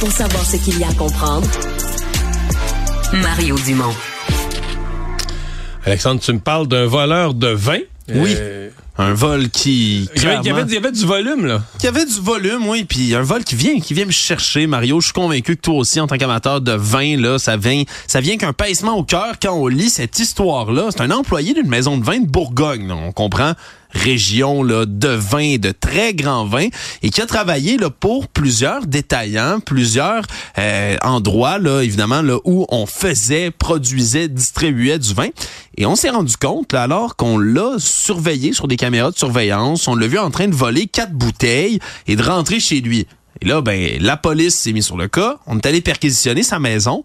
Pour savoir ce qu'il y a à comprendre, Mario Dumont. Alexandre, tu me parles d'un voleur de vin. Oui. Euh, Un vol qui. il, y avait, il y avait- il y avait du volume, là. qui avait du volume, oui, puis un vol qui vient, qui vient me chercher, Mario. Je suis convaincu que toi aussi, en tant qu'amateur de vin, là, ça vient, ça vient qu'un pincement au cœur quand on lit cette histoire-là. C'est un employé d'une maison de vin de Bourgogne, là, on comprend région là, de vin, de très grands vins, et qui a travaillé là, pour plusieurs détaillants, plusieurs euh, endroits, là, évidemment, là, où on faisait, produisait, distribuait du vin. Et on s'est rendu compte, là, alors qu'on l'a surveillé sur des caméras de surveillance, on l'a vu en train de voler quatre bouteilles et de rentrer chez lui. Et là, ben, la police s'est mise sur le cas, on est allé perquisitionner sa maison,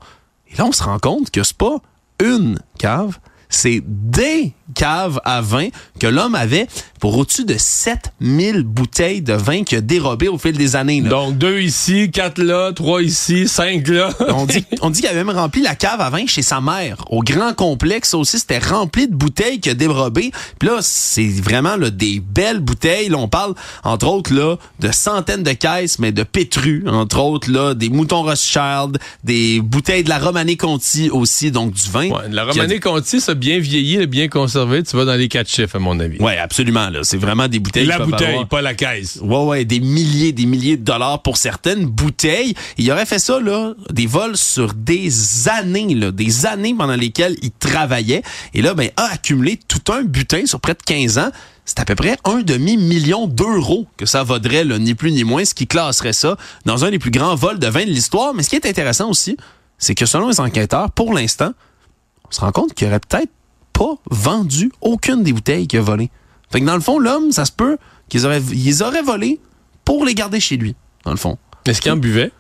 et là, on se rend compte que c'est pas une cave, c'est des caves à vin que l'homme avait pour au-dessus de 7000 bouteilles de vin qu'il a dérobé au fil des années. là. Donc, deux ici, quatre là, trois ici, cinq là. On dit, on dit qu'il avait même rempli la cave à vin chez sa mère. Au grand complexe aussi, c'était rempli de bouteilles qu'il a dérobées. Puis là, c'est vraiment là, des belles bouteilles. Là, on parle, entre autres, là, de centaines de caisses, mais de pétrus, entre autres, là, des moutons Rothschild, des bouteilles de la Romanée Conti aussi, donc du vin. Ouais, la Romanée Conti, ça bien vieilli, bien conservé, tu vas dans les quatre chiffres, à mon avis. Ouais, absolument. Là, c'est vraiment des bouteilles. la bouteille, avoir- pas la caisse. Ouais, ouais, des milliers, des milliers de dollars pour certaines bouteilles. Il aurait fait ça, là, des vols sur des années, là, des années pendant lesquelles il travaillait. Et là, ben, a accumulé tout un butin sur près de 15 ans. C'est à peu près un demi-million d'euros que ça vaudrait, là, ni plus ni moins, ce qui classerait ça dans un des plus grands vols de vin de l'histoire. Mais ce qui est intéressant aussi, c'est que selon les enquêteurs, pour l'instant, on se rend compte qu'il aurait peut-être pas vendu aucune des bouteilles qu'il a volées. Fait que dans le fond, l'homme, ça se peut qu'ils auraient, ils auraient volées pour les garder chez lui, dans le fond. Est-ce qu'il en buvait?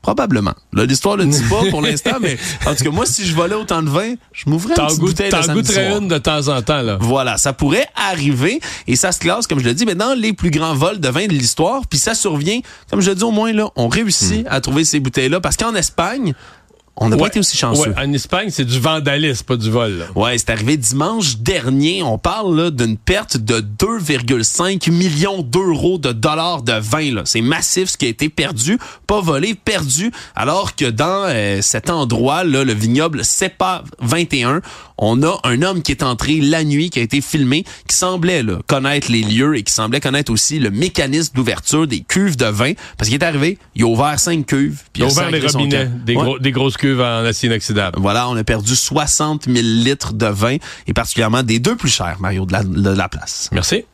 Probablement. Là, l'histoire le dit pas pour l'instant, mais en tout cas, moi, si je volais autant de vin, je m'ouvrais une petite goût- bouteille de goûterais une de temps en temps, là. Voilà, ça pourrait arriver et ça se classe, comme je le dis, mais dans les plus grands vols de vin de l'histoire. Puis ça survient, comme je le dis au moins, là, on réussit à trouver ces bouteilles-là parce qu'en Espagne, on n'a pas Ouais. été aussi chanceux. Ouais, en Espagne, c'est du vandalisme, pas du vol. là. Ouais, c'est arrivé dimanche dernier. On parle là, d'une perte de 2,5 millions d'euros de dollars de vin. C'est massif ce qui a été perdu, pas volé, perdu. Alors que dans euh, cet endroit, là, le vignoble CEPA 21, on a un homme qui est entré la nuit, qui a été filmé, qui semblait là, connaître les lieux et qui semblait connaître aussi le mécanisme d'ouverture des cuves de vin. Parce qu'il est arrivé, il a ouvert cinq cuves. Puis Il a ouvert les robinets, des, Ouais. gros- des grosses cuves en acier inoxydable. Voilà, on a perdu 60 000 litres de vin et particulièrement des deux plus chers, Mario, de la, de la place. Merci.